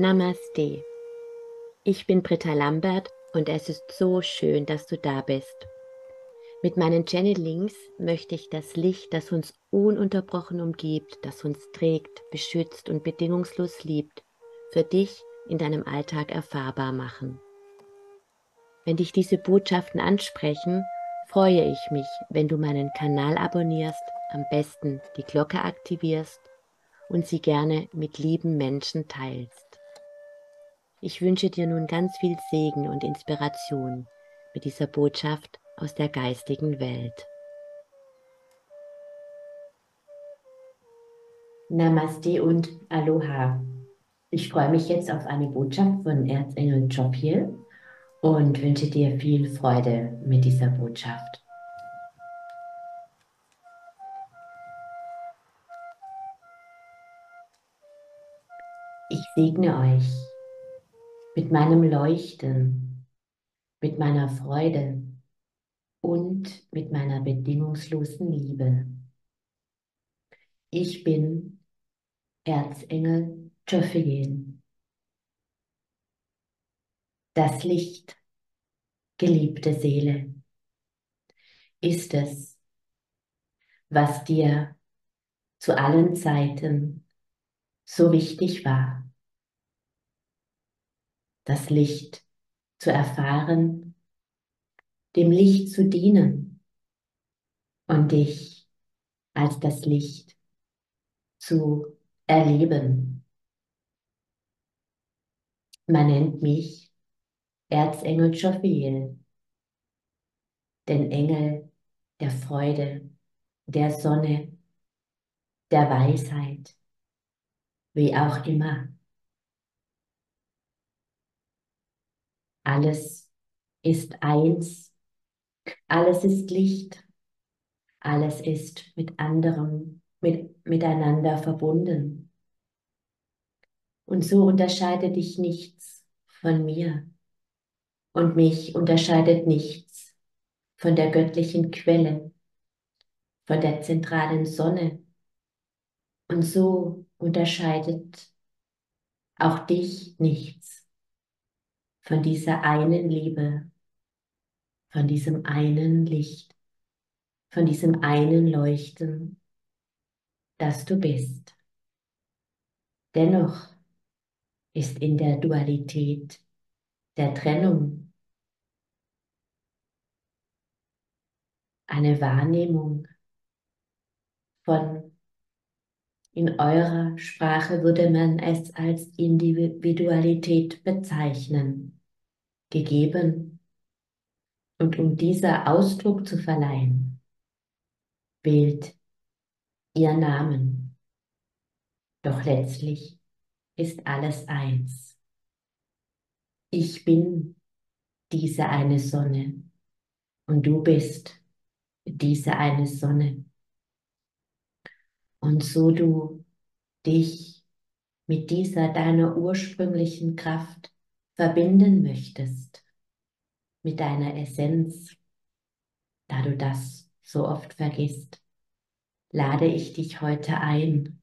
Namaste. Ich bin Britta Lambert und es ist so schön, dass du da bist. Mit meinen Channelings möchte ich das Licht, das uns ununterbrochen umgibt, das uns trägt, beschützt und bedingungslos liebt, für dich in deinem Alltag erfahrbar machen. Wenn dich diese Botschaften ansprechen, freue ich mich, wenn du meinen Kanal abonnierst, am besten die Glocke aktivierst und sie gerne mit lieben Menschen teilst. Ich wünsche dir nun ganz viel Segen und Inspiration mit dieser Botschaft aus der geistigen Welt. Namaste und Aloha. Ich freue mich jetzt auf eine Botschaft von Erzengel Jophiel und wünsche dir viel Freude mit dieser Botschaft. Ich segne euch mit meinem Leuchten, mit meiner Freude und mit meiner bedingungslosen Liebe. Ich bin Erzengel Jophiel. Das Licht, geliebte Seele, ist es, was dir zu allen Zeiten so wichtig war das Licht zu erfahren, dem Licht zu dienen und dich als das Licht zu erleben. Man nennt mich Erzengel Jophiel, den Engel der Freude, der Sonne, der Weisheit, wie auch immer. Alles ist eins, alles ist Licht, alles ist mit anderem, mit, miteinander verbunden. Und so unterscheidet dich nichts von mir und mich unterscheidet nichts von der göttlichen Quelle, von der zentralen Sonne. Und so unterscheidet auch dich nichts von dieser einen Liebe, von diesem einen Licht, von diesem einen Leuchten, das du bist. Dennoch ist in der Dualität der Trennung eine Wahrnehmung von, in eurer Sprache würde man es als Individualität bezeichnen gegeben. Und um dieser Ausdruck zu verleihen, wählt ihr Namen. Doch letztlich ist alles eins. Ich bin diese eine Sonne und du bist diese eine Sonne. Und so du dich mit dieser deiner ursprünglichen Kraft verbinden möchtest mit deiner Essenz, da du das so oft vergisst, lade ich dich heute ein,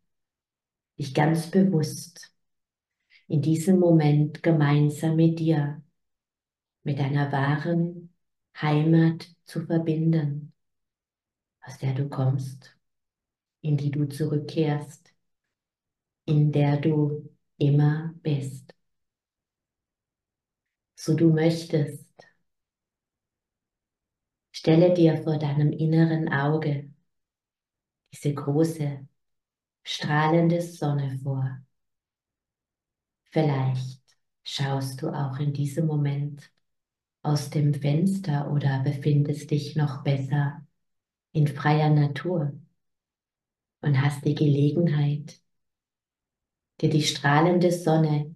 dich ganz bewusst in diesem Moment gemeinsam mit dir, mit deiner wahren Heimat zu verbinden, aus der du kommst, in die du zurückkehrst, in der du immer bist so du möchtest. Stelle dir vor deinem inneren Auge diese große, strahlende Sonne vor. Vielleicht schaust du auch in diesem Moment aus dem Fenster oder befindest dich noch besser in freier Natur und hast die Gelegenheit, dir die strahlende Sonne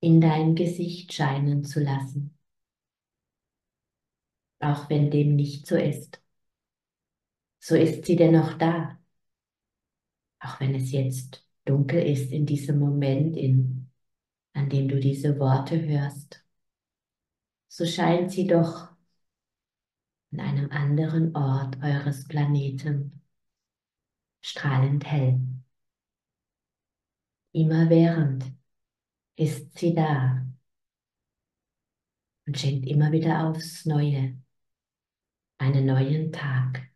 in dein Gesicht scheinen zu lassen. Auch wenn dem nicht so ist. So ist sie dennoch da. Auch wenn es jetzt dunkel ist in diesem Moment, in, an dem du diese Worte hörst, so scheint sie doch an einem anderen Ort eures Planeten strahlend hell. Immerwährend ist sie da und schenkt immer wieder aufs Neue einen neuen Tag,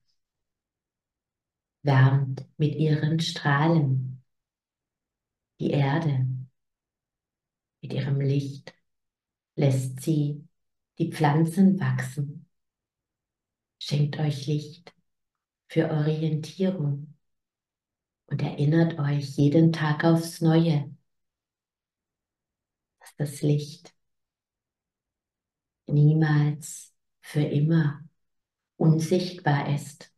wärmt mit ihren Strahlen die Erde mit ihrem Licht, lässt sie die Pflanzen wachsen, schenkt euch Licht für Orientierung und erinnert euch jeden Tag aufs Neue, dass das Licht. Niemals für immer unsichtbar ist,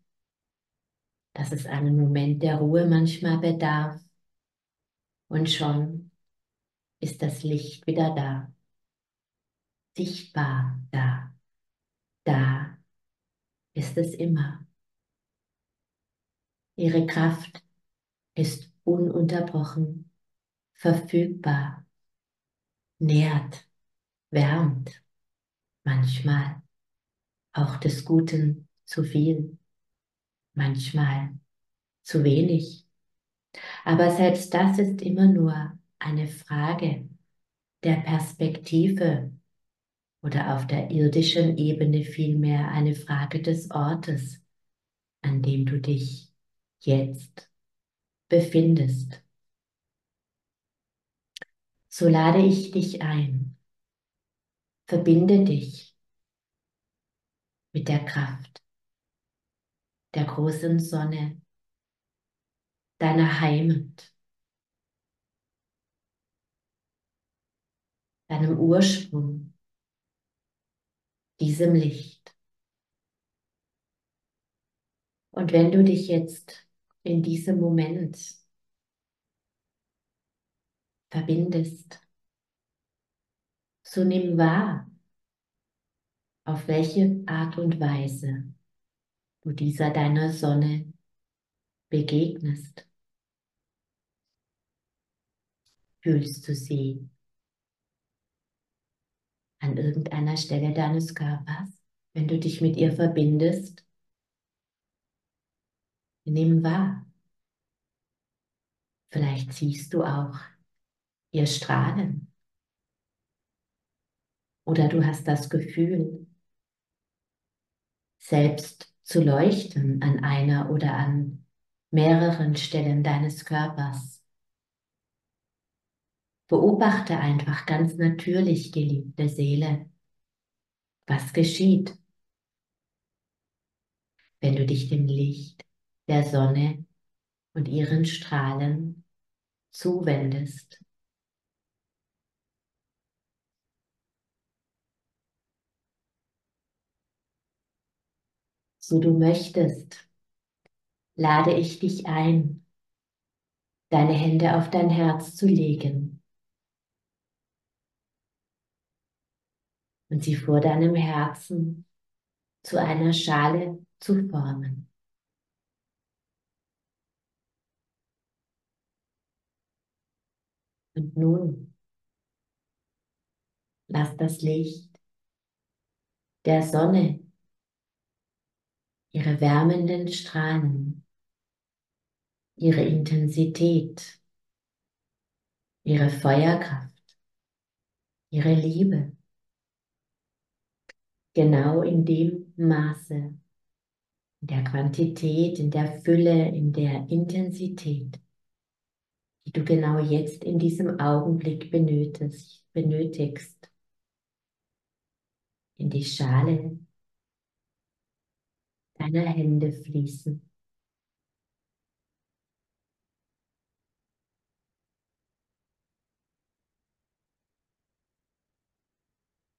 dass es einen Moment der Ruhe manchmal bedarf. Und schon ist das Licht wieder da, sichtbar da, da ist es immer. Ihre Kraft ist ununterbrochen, verfügbar, nährt, wärmt, manchmal auch des Guten zu viel, manchmal zu wenig. Aber selbst das ist immer nur eine Frage der Perspektive oder auf der irdischen Ebene vielmehr eine Frage des Ortes, an dem du dich jetzt befindest. So lade ich dich ein. Verbinde dich mit der Kraft der großen Sonne, deiner Heimat, deinem Ursprung, diesem Licht. Und wenn du dich jetzt in diesem Moment verbindest, so nimm wahr, auf welche Art und Weise du dieser deiner Sonne begegnest. Fühlst du sie an irgendeiner Stelle deines Körpers, wenn du dich mit ihr verbindest? Nimm wahr. Vielleicht siehst du auch ihr Strahlen. Oder du hast das Gefühl, selbst zu leuchten an einer oder an mehreren Stellen deines Körpers. Beobachte einfach ganz natürlich, geliebte Seele, was geschieht, wenn du dich dem Licht der Sonne und ihren Strahlen zuwendest. So du möchtest, lade ich dich ein, deine Hände auf dein Herz zu legen und sie vor deinem Herzen zu einer Schale zu formen. Und nun lass das Licht der Sonne ihre wärmenden Strahlen, ihre Intensität, ihre Feuerkraft, ihre Liebe, genau in dem Maße, in der Quantität, in der Fülle, in der Intensität, die du genau jetzt in diesem Augenblick benötigst, benötigst. In die Schale deiner Hände fließen.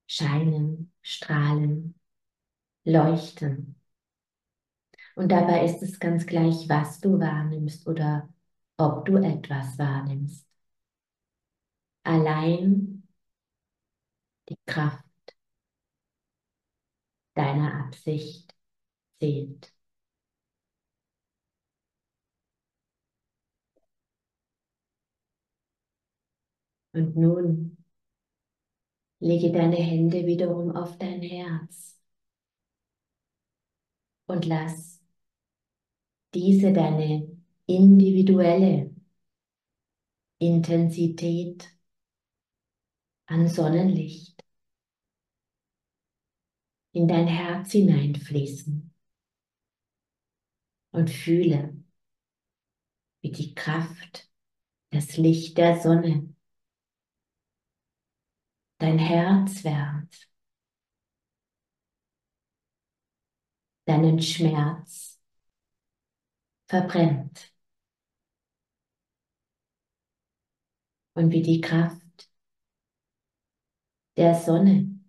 Scheinen, strahlen, leuchten. Und dabei ist es ganz gleich, was du wahrnimmst oder ob du etwas wahrnimmst. Allein die Kraft deiner Absicht zählt. Und nun lege deine Hände wiederum auf dein Herz und lass diese deine individuelle Intensität an Sonnenlicht in dein Herz hineinfließen und fühle, wie die Kraft, das Licht der Sonne dein Herz wärmt, deinen Schmerz verbrennt und wie die Kraft der Sonne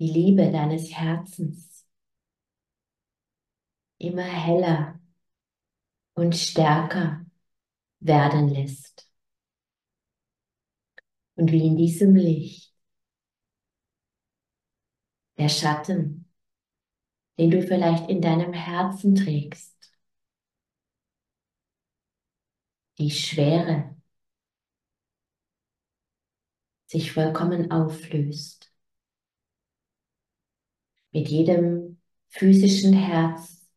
die Liebe deines Herzens immer heller und stärker werden lässt. Und wie in diesem Licht der Schatten, den du vielleicht in deinem Herzen trägst, die Schwere sich vollkommen auflöst. Mit jedem physischen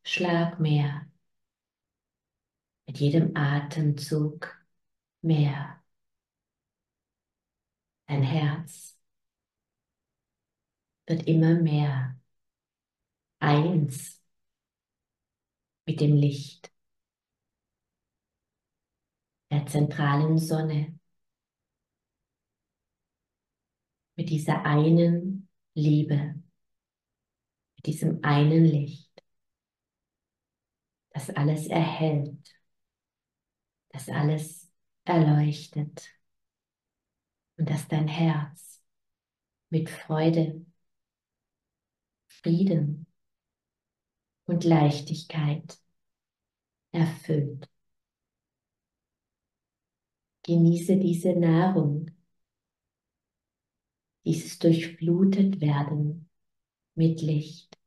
Herzschlag mehr, mit jedem Atemzug mehr. Dein Herz wird immer mehr. Eins mit dem Licht der zentralen Sonne, mit dieser einen Liebe, mit diesem einen Licht, das alles erhält, das alles erleuchtet und das dein Herz mit Freude, Frieden und Leichtigkeit erfüllt. Genieße diese Nahrung, dieses durchflutet werden mit Licht,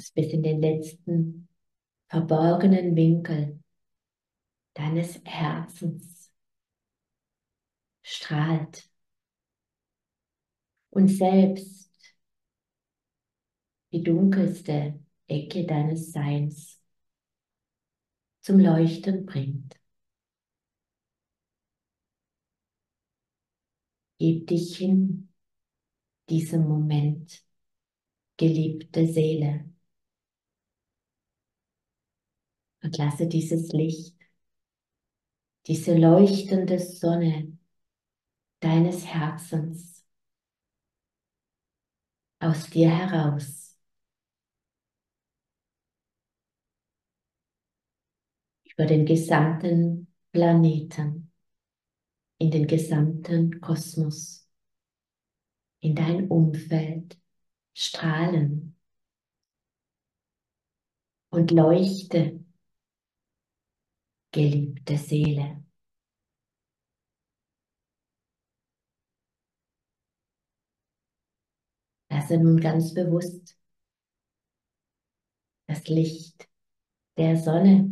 das bis in den letzten verborgenen Winkel deines Herzens strahlt und selbst die dunkelste Ecke deines Seins zum Leuchten bringt. Gib dich hin, diesem Moment, geliebte Seele. Und lasse dieses Licht, diese leuchtende Sonne deines Herzens aus dir heraus. Über den gesamten Planeten in den gesamten Kosmos, in dein Umfeld strahlen und leuchte, geliebte Seele. Lasse nun ganz bewusst das Licht der Sonne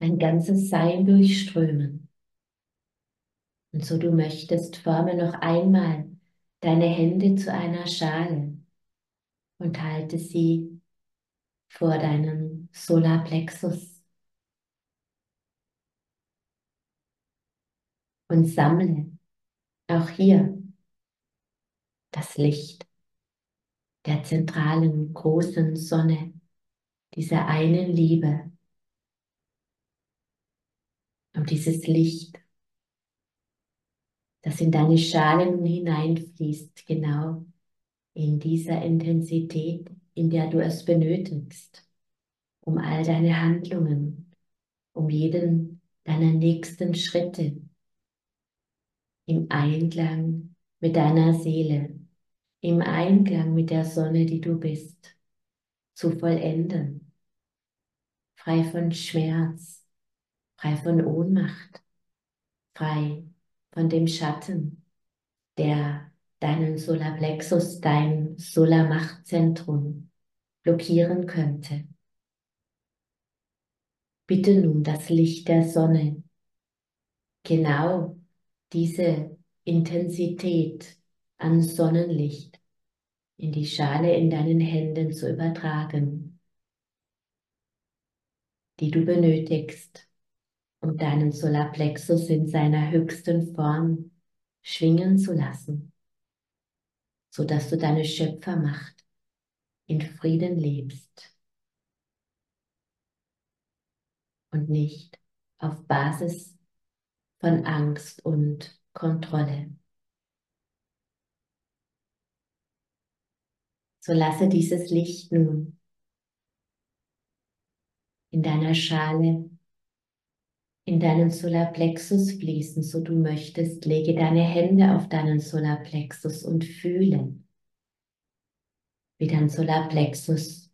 dein ganzes Sein durchströmen. Und so du möchtest, forme noch einmal deine Hände zu einer Schale und halte sie vor deinem Solarplexus. Und sammle auch hier das Licht der zentralen großen Sonne, dieser einen Liebe, und dieses Licht, das in deine Schale nun hineinfließt, genau in dieser Intensität, in der du es benötigst, um all deine Handlungen, um jeden deiner nächsten Schritte im Einklang mit deiner Seele, im Einklang mit der Sonne, die du bist, zu vollenden, frei von Schmerz, frei von Ohnmacht, frei von dem Schatten, der deinen Solarplexus, dein Solarmachtzentrum blockieren könnte. Bitte nun das Licht der Sonne, genau diese Intensität an Sonnenlicht in die Schale in deinen Händen zu übertragen, die du benötigst, um deinen Solarplexus in seiner höchsten Form schwingen zu lassen, sodass du deine Schöpfermacht in Frieden lebst und nicht auf Basis von Angst und Kontrolle. So lasse dieses Licht nun in deiner Schale, in deinen Solarplexus fließen, so du möchtest. Lege deine Hände auf deinen Solarplexus und fühle, wie dein Solarplexus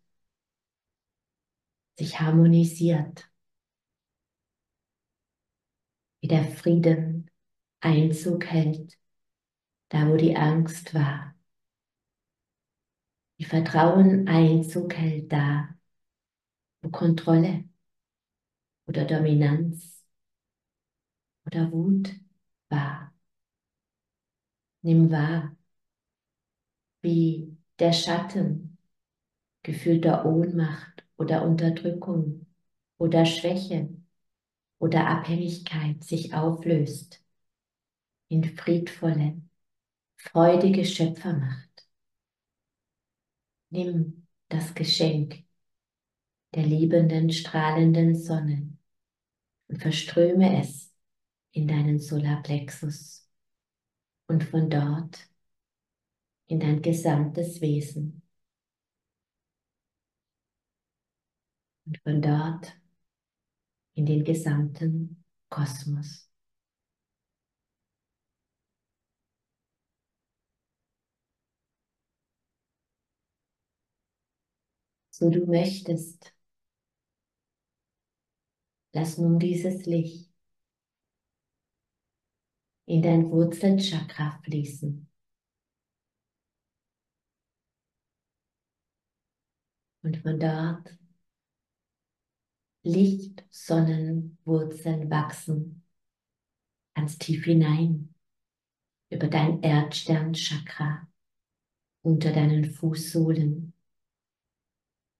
sich harmonisiert, wie der Frieden Einzug hält, da wo die Angst war wie Vertrauen Einzug hält da, wo Kontrolle oder Dominanz oder Wut war. Nimm wahr, wie der Schatten gefühlter Ohnmacht oder Unterdrückung oder Schwäche oder Abhängigkeit sich auflöst in friedvolle, freudige Schöpfermacht. Nimm das Geschenk der liebenden, strahlenden Sonne und verströme es in deinen Solarplexus und von dort in dein gesamtes Wesen. Und von dort in den gesamten Kosmos. so du möchtest. Lass nun dieses Licht in dein Wurzelchakra fließen. Und von dort Lichtsonnenwurzeln wachsen ganz tief hinein über dein Erdsternchakra unter deinen Fußsohlen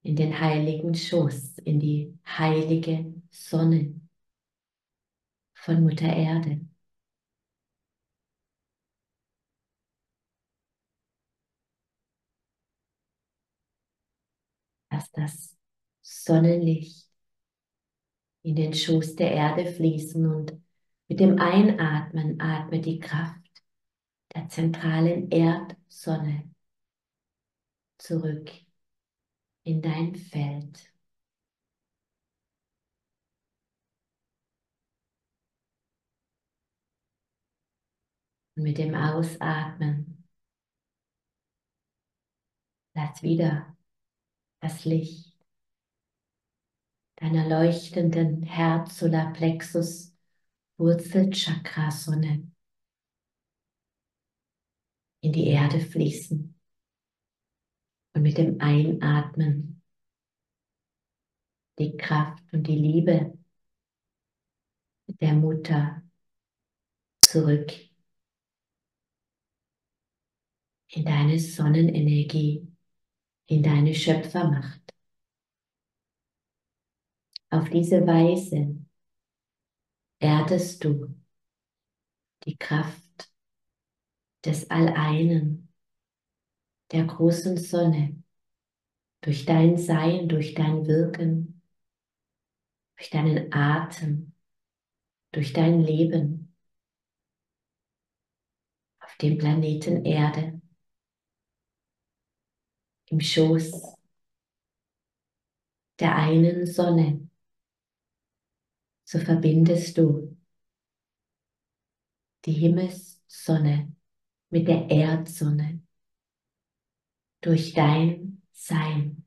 in den heiligen Schoß, in die heilige Sonne von Mutter Erde. Lass das Sonnenlicht in den Schoß der Erde fließen und mit dem Einatmen atme die Kraft der zentralen Erdsonne zurück in dein Feld. Und mit dem Ausatmen lass wieder das Licht deiner leuchtenden Herz-Solarplexus Wurzelchakra-Sonne in die Erde fließen. Und mit dem Einatmen die Kraft und die Liebe der Mutter zurück in deine Sonnenenergie, in deine Schöpfermacht. Auf diese Weise erdest du die Kraft des Alleinen der großen Sonne, durch dein Sein, durch dein Wirken, durch deinen Atem, durch dein Leben auf dem Planeten Erde, im Schoß der einen Sonne, so verbindest du die Himmelssonne mit der Erdsonne durch dein Sein.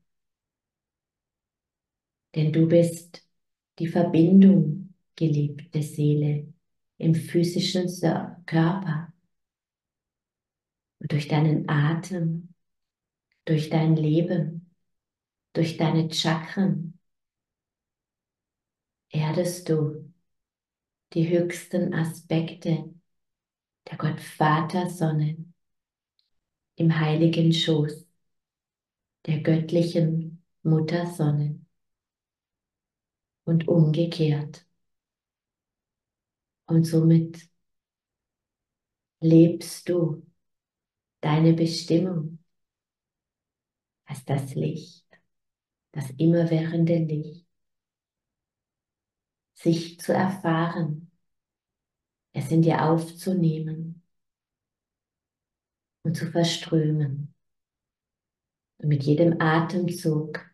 Denn du bist die Verbindung, geliebte Seele, im physischen Körper. Und durch deinen Atem, durch dein Leben, durch deine Chakren erdest du die höchsten Aspekte der Gottvater Sonne im heiligen Schoß der göttlichen Mutter Sonne und umgekehrt. Und somit lebst du deine Bestimmung als das Licht, das immerwährende Licht, sich zu erfahren, es in dir aufzunehmen und zu verströmen. Und mit jedem Atemzug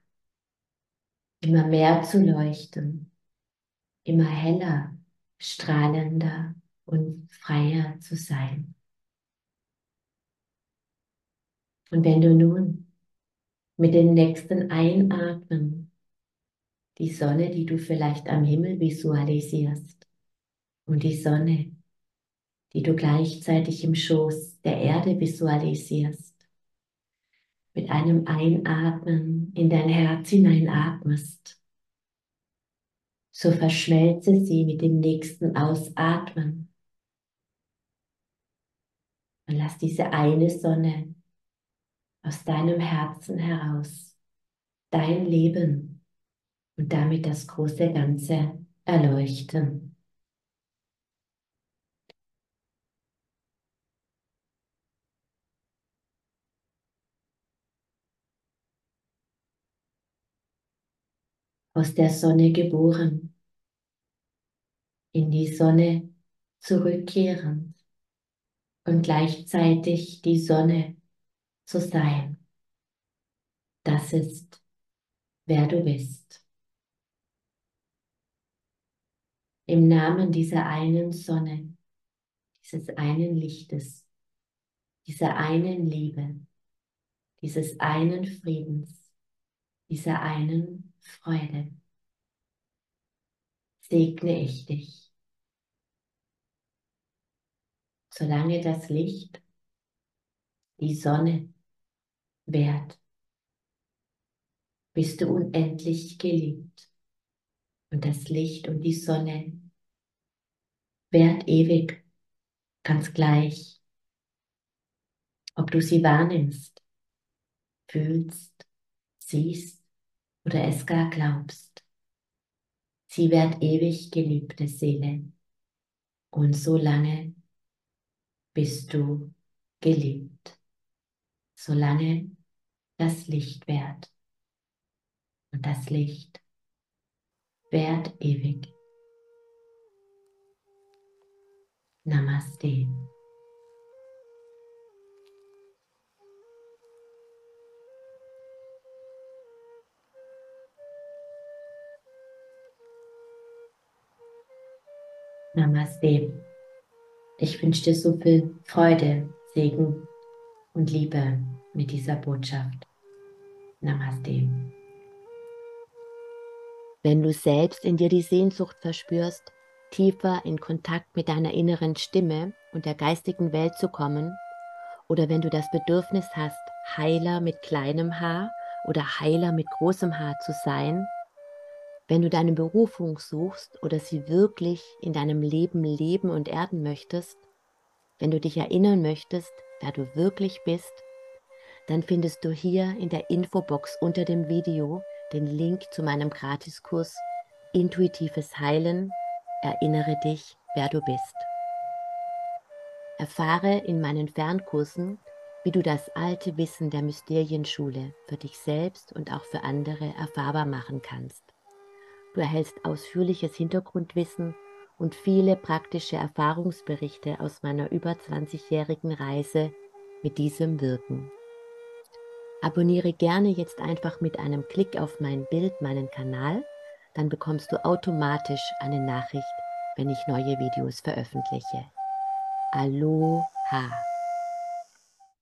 immer mehr zu leuchten, immer heller, strahlender und freier zu sein. Und wenn du nun mit den nächsten Einatmen. Die Sonne, die du vielleicht am Himmel visualisierst. Und die Sonne, die du gleichzeitig im Schoß der Erde visualisierst, mit einem Einatmen in dein Herz hineinatmest, so verschmelze sie mit dem nächsten Ausatmen. Und lass diese eine Sonne aus deinem Herzen heraus dein Leben und damit das große Ganze erleuchten. aus der Sonne geboren, in die Sonne zurückkehren und gleichzeitig die Sonne zu sein. Das ist, wer du bist. Im Namen dieser einen Sonne, dieses einen Lichtes, dieser einen Liebe, dieses einen Friedens, dieser einen Freude, segne ich dich. Solange das Licht, die Sonne wert. Bist du unendlich geliebt und das Licht und die Sonne wert ewig, ganz gleich, ob du sie wahrnimmst, fühlst, siehst oder es gar glaubst. Sie wird ewig geliebte Seele und so lange bist du geliebt, solange das Licht währt. Und das Licht währt ewig. Namaste. Namaste. Ich wünsche dir so viel Freude, Segen und Liebe mit dieser Botschaft. Namaste. Wenn du selbst in dir die Sehnsucht verspürst, tiefer in Kontakt mit deiner inneren Stimme und der geistigen Welt zu kommen, oder wenn du das Bedürfnis hast, Heiler mit kleinem Haar oder Heiler mit großem Haar zu sein, wenn du deine Berufung suchst oder sie wirklich in deinem Leben leben und erden möchtest, wenn du dich erinnern möchtest, wer du wirklich bist dann findest du hier in der Infobox unter dem Video den Link zu meinem Gratiskurs Intuitives Heilen. Erinnere dich, wer du bist. Erfahre in meinen Fernkursen, wie du das alte Wissen der Mysterienschule für dich selbst und auch für andere erfahrbar machen kannst. Du erhältst ausführliches Hintergrundwissen und viele praktische Erfahrungsberichte aus meiner über 20-jährigen Reise mit diesem Wirken. Abonniere gerne jetzt einfach mit einem Klick auf mein Bild meinen Kanal, dann bekommst du automatisch eine Nachricht, wenn ich neue Videos veröffentliche. Aloha!